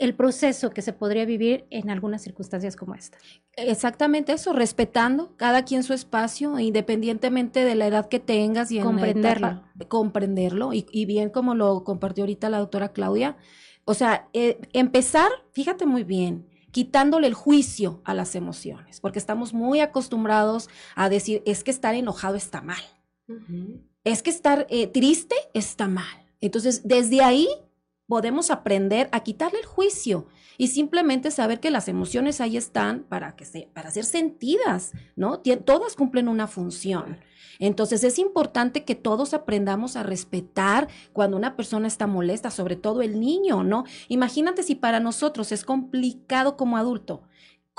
el proceso que se podría vivir en algunas circunstancias como esta? Exactamente eso, respetando cada quien su espacio, independientemente de la edad que tengas y en comprenderlo. Etapa, comprenderlo. Y, y, bien como lo compartió ahorita la doctora Claudia, o sea, eh, empezar, fíjate muy bien, quitándole el juicio a las emociones, porque estamos muy acostumbrados a decir, es que estar enojado está mal, uh -huh. es que estar eh, triste está mal. Entonces, desde ahí podemos aprender a quitarle el juicio y simplemente saber que las emociones ahí están para, que se, para ser sentidas, ¿no? Todas cumplen una función. Entonces es importante que todos aprendamos a respetar cuando una persona está molesta, sobre todo el niño, ¿no? Imagínate si para nosotros es complicado como adulto.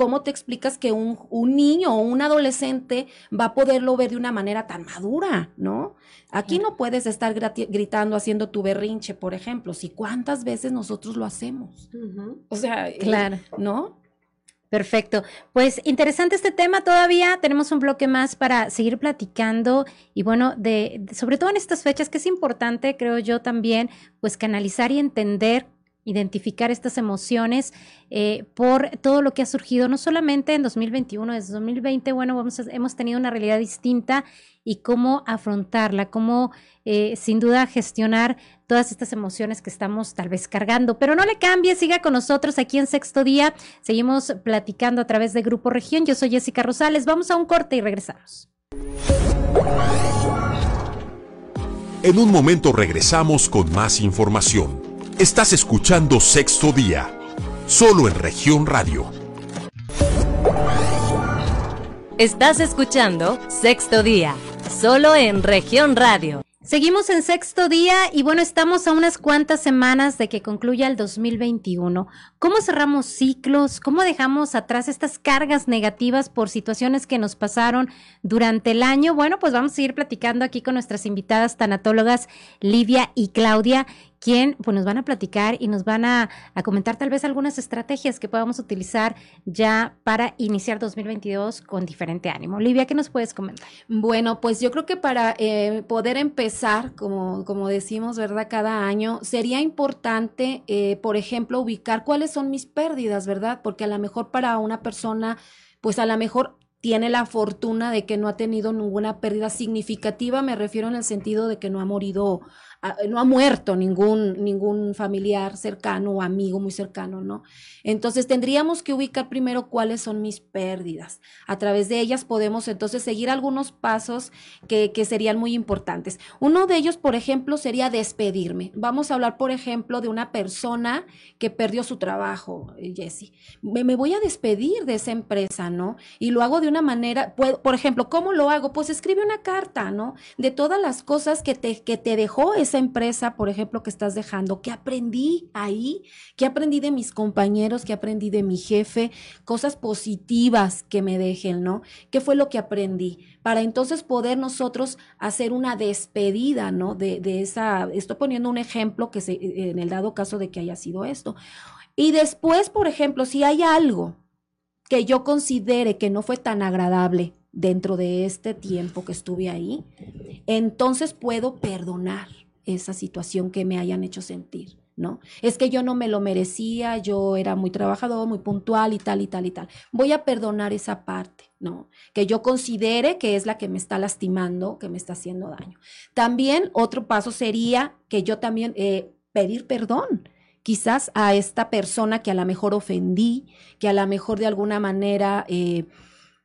¿Cómo te explicas que un, un, niño o un adolescente va a poderlo ver de una manera tan madura, no? Aquí no puedes estar gritando haciendo tu berrinche, por ejemplo, si cuántas veces nosotros lo hacemos. Uh -huh. O sea, claro. ¿no? Perfecto. Pues interesante este tema todavía. Tenemos un bloque más para seguir platicando y bueno, de, de, sobre todo en estas fechas que es importante, creo yo también, pues canalizar y entender identificar estas emociones eh, por todo lo que ha surgido, no solamente en 2021, desde 2020, bueno, vamos a, hemos tenido una realidad distinta y cómo afrontarla, cómo eh, sin duda gestionar todas estas emociones que estamos tal vez cargando. Pero no le cambie, siga con nosotros aquí en Sexto Día. Seguimos platicando a través de Grupo Región. Yo soy Jessica Rosales. Vamos a un corte y regresamos. En un momento regresamos con más información. Estás escuchando Sexto Día, solo en región radio. Estás escuchando Sexto Día, solo en región radio. Seguimos en sexto día y bueno, estamos a unas cuantas semanas de que concluya el 2021. ¿Cómo cerramos ciclos? ¿Cómo dejamos atrás estas cargas negativas por situaciones que nos pasaron durante el año? Bueno, pues vamos a seguir platicando aquí con nuestras invitadas tanatólogas Livia y Claudia quien pues nos van a platicar y nos van a, a, comentar tal vez algunas estrategias que podamos utilizar ya para iniciar 2022 con diferente ánimo. Olivia, ¿qué nos puedes comentar? Bueno, pues yo creo que para eh, poder empezar, como, como decimos, ¿verdad? Cada año, sería importante, eh, por ejemplo, ubicar cuáles son mis pérdidas, ¿verdad? Porque a lo mejor para una persona, pues a lo mejor tiene la fortuna de que no ha tenido ninguna pérdida significativa, me refiero en el sentido de que no ha morido no ha muerto ningún, ningún familiar cercano o amigo muy cercano, ¿no? Entonces tendríamos que ubicar primero cuáles son mis pérdidas. A través de ellas podemos entonces seguir algunos pasos que, que serían muy importantes. Uno de ellos, por ejemplo, sería despedirme. Vamos a hablar, por ejemplo, de una persona que perdió su trabajo, Jessie. Me, me voy a despedir de esa empresa, ¿no? Y lo hago de una manera, por ejemplo, ¿cómo lo hago? Pues escribe una carta, ¿no? De todas las cosas que te, que te dejó empresa, por ejemplo, que estás dejando, ¿qué aprendí ahí? ¿Qué aprendí de mis compañeros? ¿Qué aprendí de mi jefe? Cosas positivas que me dejen, ¿no? ¿Qué fue lo que aprendí? Para entonces poder nosotros hacer una despedida, ¿no? De, de esa, estoy poniendo un ejemplo que se, en el dado caso de que haya sido esto. Y después, por ejemplo, si hay algo que yo considere que no fue tan agradable dentro de este tiempo que estuve ahí, entonces puedo perdonar esa situación que me hayan hecho sentir, ¿no? Es que yo no me lo merecía, yo era muy trabajador, muy puntual y tal y tal y tal. Voy a perdonar esa parte, ¿no? Que yo considere que es la que me está lastimando, que me está haciendo daño. También otro paso sería que yo también eh, pedir perdón quizás a esta persona que a lo mejor ofendí, que a lo mejor de alguna manera eh,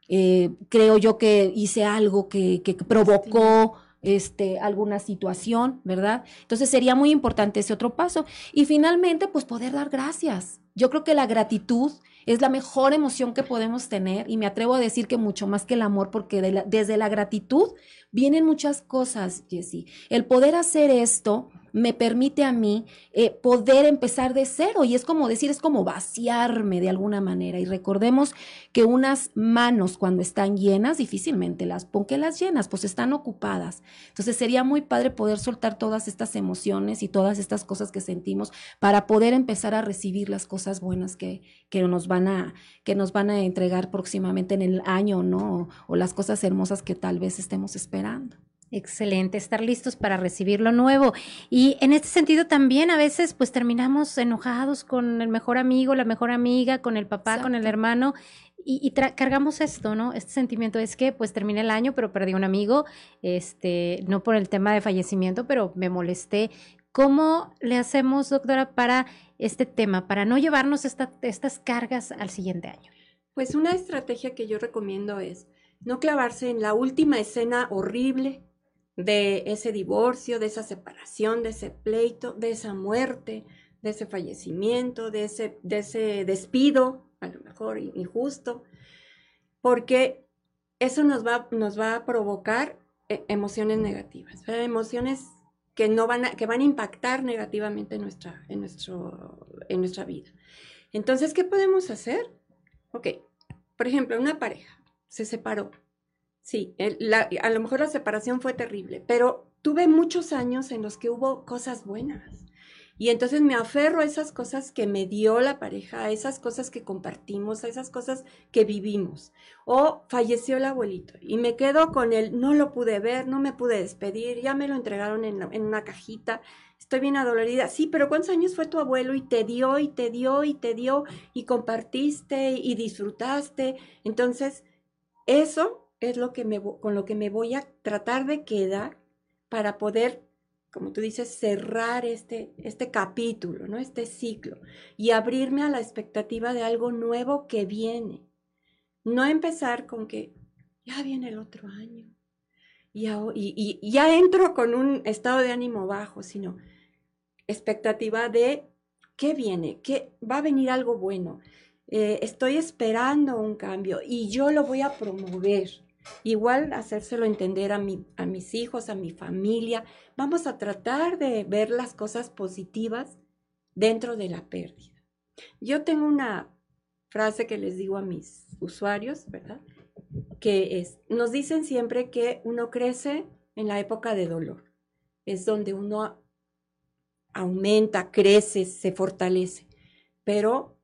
eh, creo yo que hice algo que, que provocó este, alguna situación, ¿verdad? Entonces sería muy importante ese otro paso. Y finalmente, pues poder dar gracias. Yo creo que la gratitud es la mejor emoción que podemos tener y me atrevo a decir que mucho más que el amor, porque desde la gratitud vienen muchas cosas, Jessie. El poder hacer esto me permite a mí eh, poder empezar de cero. Y es como decir, es como vaciarme de alguna manera. Y recordemos que unas manos cuando están llenas, difícilmente las pon que las llenas, pues están ocupadas. Entonces sería muy padre poder soltar todas estas emociones y todas estas cosas que sentimos para poder empezar a recibir las cosas buenas que, que nos van a, que nos van a entregar próximamente en el año, ¿no? o las cosas hermosas que tal vez estemos esperando. Excelente, estar listos para recibir lo nuevo. Y en este sentido también a veces pues terminamos enojados con el mejor amigo, la mejor amiga, con el papá, con el hermano y, cargamos esto, ¿no? Este sentimiento es que pues terminé el año pero perdí un amigo, este, no por el tema de fallecimiento, pero me molesté. ¿Cómo le hacemos, doctora, para este tema, para no llevarnos estas cargas al siguiente año? Pues una estrategia que yo recomiendo es no clavarse en la última escena horrible de ese divorcio, de esa separación, de ese pleito, de esa muerte, de ese fallecimiento, de ese, de ese despido, a lo mejor injusto, porque eso nos va, nos va a provocar eh, emociones negativas, emociones que, no van a, que van a impactar negativamente en nuestra, en, nuestro, en nuestra vida. Entonces, ¿qué podemos hacer? Ok, por ejemplo, una pareja se separó. Sí, a lo mejor la separación fue terrible, pero tuve muchos años en los que hubo cosas buenas. Y entonces me aferro a esas cosas que me dio la pareja, a esas cosas que compartimos, a esas cosas que vivimos. O falleció el abuelito y me quedo con él, no lo pude ver, no me pude despedir, ya me lo entregaron en, en una cajita, estoy bien adolorida. Sí, pero ¿cuántos años fue tu abuelo y te dio y te dio y te dio y compartiste y disfrutaste? Entonces, eso es lo que me, con lo que me voy a tratar de quedar para poder, como tú dices, cerrar este, este capítulo, ¿no? Este ciclo y abrirme a la expectativa de algo nuevo que viene. No empezar con que ya viene el otro año y, ya entro con un estado de ánimo bajo, sino expectativa de qué viene, que va a venir algo bueno. Eh, estoy esperando un cambio y yo lo voy a promover. Igual hacérselo entender a, mi, a mis hijos, a mi familia. Vamos a tratar de ver las cosas positivas dentro de la pérdida. Yo tengo una frase que les digo a mis usuarios, ¿verdad? Que es, nos dicen siempre que uno crece en la época de dolor. Es donde uno aumenta, crece, se fortalece. Pero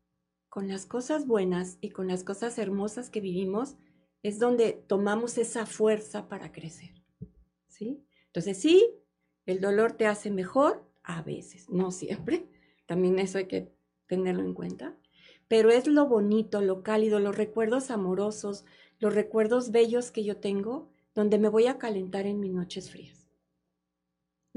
con las cosas buenas y con las cosas hermosas que vivimos es donde tomamos esa fuerza para crecer. ¿Sí? Entonces sí, el dolor te hace mejor a veces, no siempre. También eso hay que tenerlo en cuenta. Pero es lo bonito, lo cálido, los recuerdos amorosos, los recuerdos bellos que yo tengo, donde me voy a calentar en mis noches frías.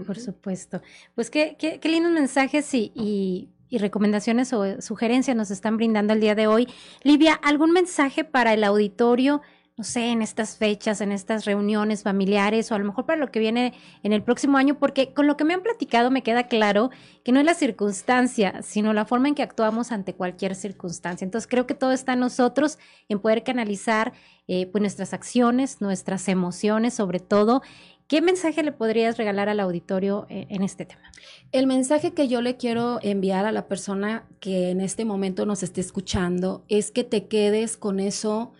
Por supuesto. Pues qué, qué, qué lindos mensajes y, y, y, recomendaciones o sugerencias nos están brindando el día de hoy. Livia, ¿algún mensaje para el auditorio? No sé, en estas fechas, en estas reuniones familiares o a lo mejor para lo que viene en el próximo año, porque con lo que me han platicado me queda claro que no es la circunstancia, sino la forma en que actuamos ante cualquier circunstancia. Entonces creo que todo está en nosotros, en poder canalizar eh, pues nuestras acciones, nuestras emociones sobre todo ¿Qué mensaje le podrías regalar al auditorio eh, en este tema? El mensaje que yo le quiero enviar a la persona que en este momento nos esté escuchando es que te quedes con eso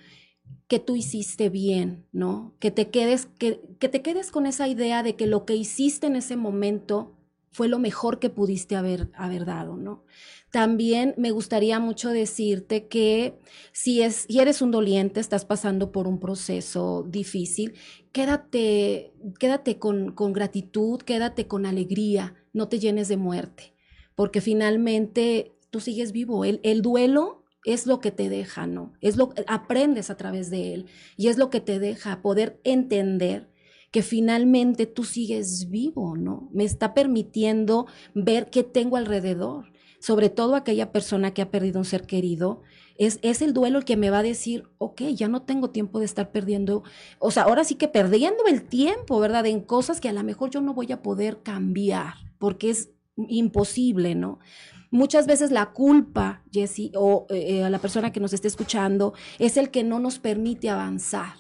que tú hiciste bien, ¿no? Que te quedes, que, que te quedes con esa idea de que lo que hiciste en ese momento fue lo mejor que pudiste haber, haber dado, ¿no? También me gustaría mucho decirte que si, es, si eres un doliente, estás pasando por un proceso difícil, quédate, quédate con, con gratitud, quédate con alegría, no te llenes de muerte, porque finalmente tú sigues vivo. El, el duelo es lo que te deja, ¿no? Es lo aprendes a través de él y es lo que te deja poder entender que finalmente tú sigues vivo, ¿no? Me está permitiendo ver qué tengo alrededor sobre todo aquella persona que ha perdido un ser querido, es, es, el duelo el que me va a decir, ok, ya no tengo tiempo de estar perdiendo, o sea, ahora sí que perdiendo el tiempo, ¿verdad? En cosas que a lo mejor yo no voy a poder cambiar, porque es imposible, ¿no? Muchas veces la culpa, Jessie, o eh, a la persona que nos esté escuchando, es el que no nos permite avanzar.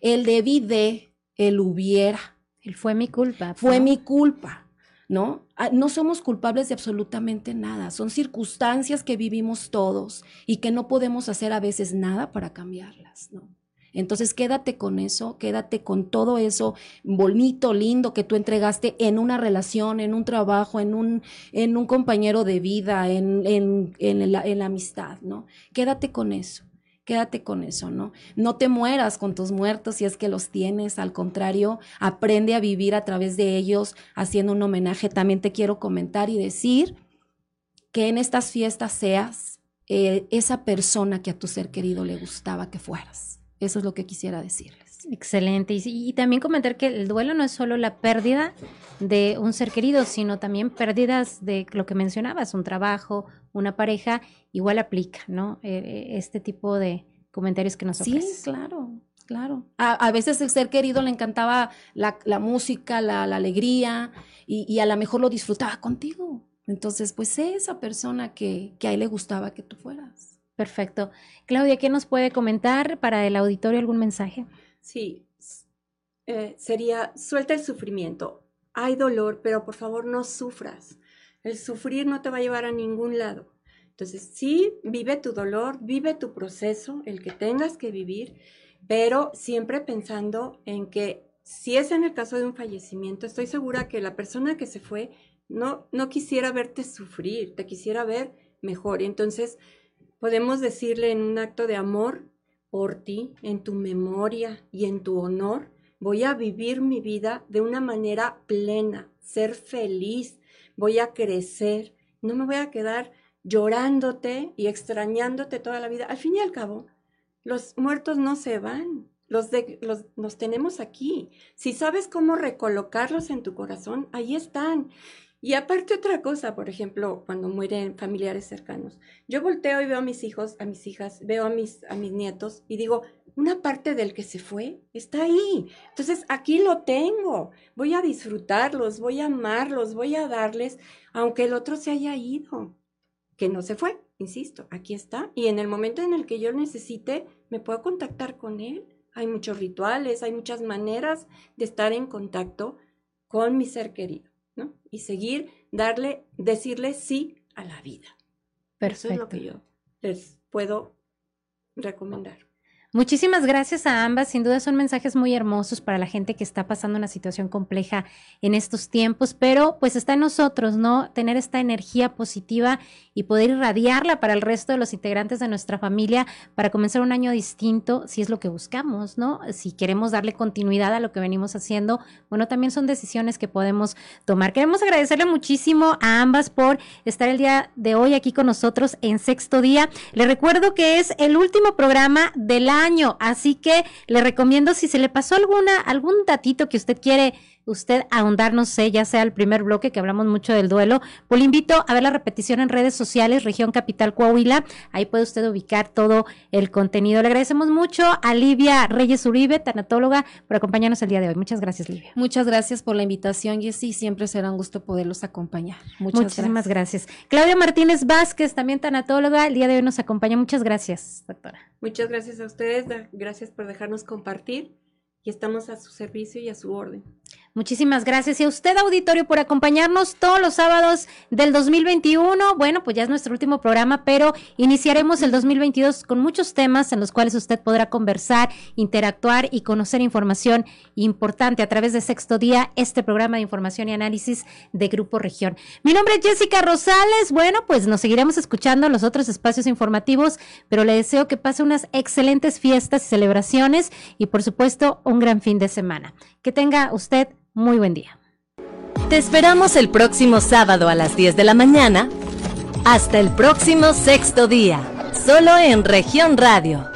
El debí de, el hubiera. El fue mi culpa. Fue mi culpa ¿no? Ah, no somos culpables de absolutamente nada, son circunstancias que vivimos todos y que no podemos hacer a veces nada para cambiarlas, ¿no? Entonces quédate con eso, quédate con todo eso bonito, lindo que tú entregaste en una relación, en un trabajo, en un, en un compañero de vida, en, en, en, la, amistad, ¿no? Quédate con eso quédate con eso, ¿no? No te mueras con tus muertos si es que los tienes, al contrario, aprende a vivir a través de ellos haciendo un homenaje. También te quiero comentar y decir que en estas fiestas seas eh, esa persona que a tu ser querido le gustaba que fueras. Eso es lo que quisiera decirles. Excelente. Y, y, también comentar que el duelo no es solo la pérdida de un ser querido, sino también pérdidas de lo que mencionabas, un trabajo, una pareja, igual aplica, ¿no? Eh, eh, este tipo de comentarios que nos ofreces. Sí, claro. Claro. A, veces el ser querido le encantaba la, música, la, alegría y, y, a lo mejor lo disfrutaba contigo. Entonces, pues sé esa persona que, que a él le gustaba que tú fueras. Perfecto. Claudia, ¿qué nos puede comentar para el auditorio algún mensaje? Sí, eh, sería suelta el sufrimiento. Hay dolor, pero por favor no sufras. El sufrir no te va a llevar a ningún lado. Entonces, sí, vive tu dolor, vive tu proceso, el que tengas que vivir, pero siempre pensando en que si es en el caso de un fallecimiento, estoy segura que la persona que se fue no, no quisiera verte sufrir, te quisiera ver mejor. Entonces podemos decirle en un acto de amor, por ti, en tu memoria y en tu honor, voy a vivir mi vida de una manera plena, ser feliz, voy a crecer, no me voy a quedar llorándote y extrañándote toda la vida. Al fin y al cabo, los muertos no se van, los, de, los, los tenemos aquí. Si sabes cómo recolocarlos en tu corazón, ahí están. Y aparte otra cosa, por ejemplo, cuando mueren familiares cercanos, yo volteo y veo a mis hijos, a mis hijas, veo a mis, a mis nietos y digo, una parte del que se fue está ahí. Entonces aquí lo tengo. Voy a disfrutarlos, voy a amarlos, voy a darles, aunque el otro se haya ido, que no se fue, insisto, aquí está. Y en el momento en el que yo necesite, me puedo contactar con él. Hay muchos rituales, hay muchas maneras de estar en contacto con mi ser querido. Y seguir, darle, decirle sí a la vida. Perfecto. Eso es lo que yo les puedo recomendar. Muchísimas gracias a ambas. Sin duda son mensajes muy hermosos para la gente que está pasando una situación compleja en estos tiempos, pero pues está en nosotros, ¿no? Tener esta energía positiva y poder irradiarla para el resto de los integrantes de nuestra familia para comenzar un año distinto, si es lo que buscamos, ¿no? Si queremos darle continuidad a lo que venimos haciendo, bueno, también son decisiones que podemos tomar. Queremos agradecerle muchísimo a ambas por estar el día de hoy aquí con nosotros en sexto día. Le recuerdo que es el último programa de la año. Así que le recomiendo si se le pasó alguna, algún datito que usted quiere usted ahondar, no sé, ya sea el primer bloque que hablamos mucho del duelo, pues le invito a ver la repetición en redes sociales, Región Capital Coahuila, ahí puede usted ubicar todo el contenido. Le agradecemos mucho a Livia Reyes Uribe, tanatóloga, por acompañarnos el día de hoy. Muchas gracias, Livia. Muchas gracias por la invitación, Jessy, siempre será un gusto poderlos acompañar. Muchas Muchísimas gracias. Claudia Martínez Vázquez, también tanatóloga, el día de hoy nos acompaña. Muchas gracias, doctora. Muchas gracias a ustedes, gracias por dejarnos compartir y estamos a su servicio y a su orden. Muchísimas gracias. Y a usted, auditorio, por acompañarnos todos los sábados del 2021. Bueno, pues ya es nuestro último programa, pero iniciaremos el 2022 con muchos temas en los cuales usted podrá conversar, interactuar y conocer información importante a través de Sexto Día, este programa de información y análisis de Grupo Región. Mi nombre es Jessica Rosales. Bueno, pues nos seguiremos escuchando en los otros espacios informativos, pero le deseo que pase unas excelentes fiestas y celebraciones y, por supuesto, un gran fin de semana. Que tenga usted muy buen día. Te esperamos el próximo sábado a las 10 de la mañana. Hasta el próximo sexto día, solo en región radio